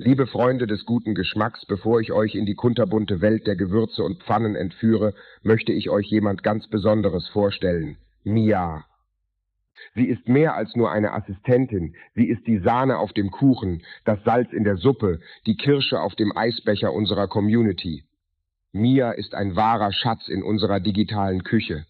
Liebe Freunde des guten Geschmacks, bevor ich euch in die kunterbunte Welt der Gewürze und Pfannen entführe, möchte ich euch jemand ganz Besonderes vorstellen. Mia. Sie ist mehr als nur eine Assistentin, sie ist die Sahne auf dem Kuchen, das Salz in der Suppe, die Kirsche auf dem Eisbecher unserer Community. Mia ist ein wahrer Schatz in unserer digitalen Küche.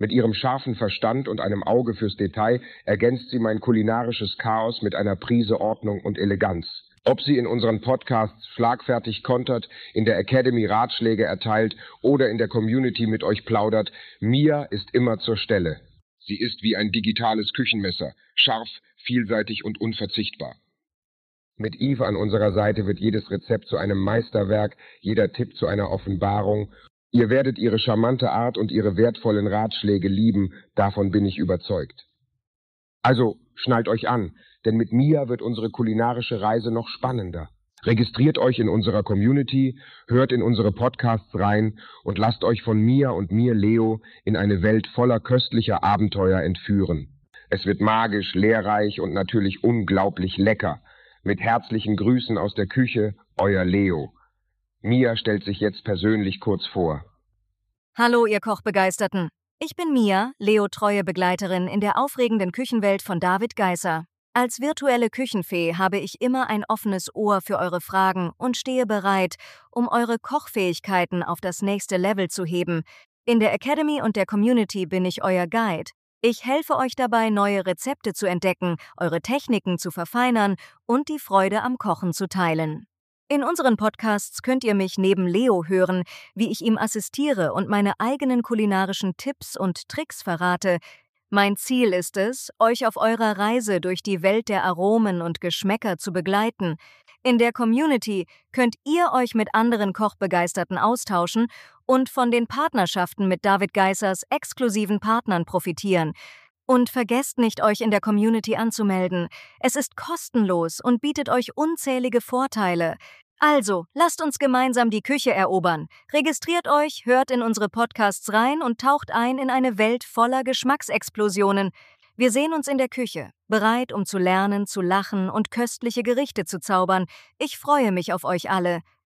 Mit ihrem scharfen Verstand und einem Auge fürs Detail ergänzt sie mein kulinarisches Chaos mit einer Prise Ordnung und Eleganz. Ob sie in unseren Podcasts schlagfertig kontert, in der Academy Ratschläge erteilt oder in der Community mit euch plaudert, Mia ist immer zur Stelle. Sie ist wie ein digitales Küchenmesser, scharf, vielseitig und unverzichtbar. Mit Eve an unserer Seite wird jedes Rezept zu einem Meisterwerk, jeder Tipp zu einer Offenbarung Ihr werdet ihre charmante Art und ihre wertvollen Ratschläge lieben, davon bin ich überzeugt. Also schnallt euch an, denn mit Mia wird unsere kulinarische Reise noch spannender. Registriert euch in unserer Community, hört in unsere Podcasts rein und lasst euch von Mia und mir, Leo, in eine Welt voller köstlicher Abenteuer entführen. Es wird magisch, lehrreich und natürlich unglaublich lecker. Mit herzlichen Grüßen aus der Küche, euer Leo. Mia stellt sich jetzt persönlich kurz vor. Hallo, ihr Kochbegeisterten. Ich bin Mia, Leo treue Begleiterin in der aufregenden Küchenwelt von David Geisser. Als virtuelle Küchenfee habe ich immer ein offenes Ohr für eure Fragen und stehe bereit, um eure Kochfähigkeiten auf das nächste Level zu heben. In der Academy und der Community bin ich euer Guide. Ich helfe euch dabei, neue Rezepte zu entdecken, eure Techniken zu verfeinern und die Freude am Kochen zu teilen. In unseren Podcasts könnt ihr mich neben Leo hören, wie ich ihm assistiere und meine eigenen kulinarischen Tipps und Tricks verrate. Mein Ziel ist es, euch auf eurer Reise durch die Welt der Aromen und Geschmäcker zu begleiten. In der Community könnt ihr euch mit anderen Kochbegeisterten austauschen und von den Partnerschaften mit David Geissers exklusiven Partnern profitieren. Und vergesst nicht, euch in der Community anzumelden. Es ist kostenlos und bietet euch unzählige Vorteile. Also, lasst uns gemeinsam die Küche erobern. Registriert euch, hört in unsere Podcasts rein und taucht ein in eine Welt voller Geschmacksexplosionen. Wir sehen uns in der Küche, bereit, um zu lernen, zu lachen und köstliche Gerichte zu zaubern. Ich freue mich auf euch alle.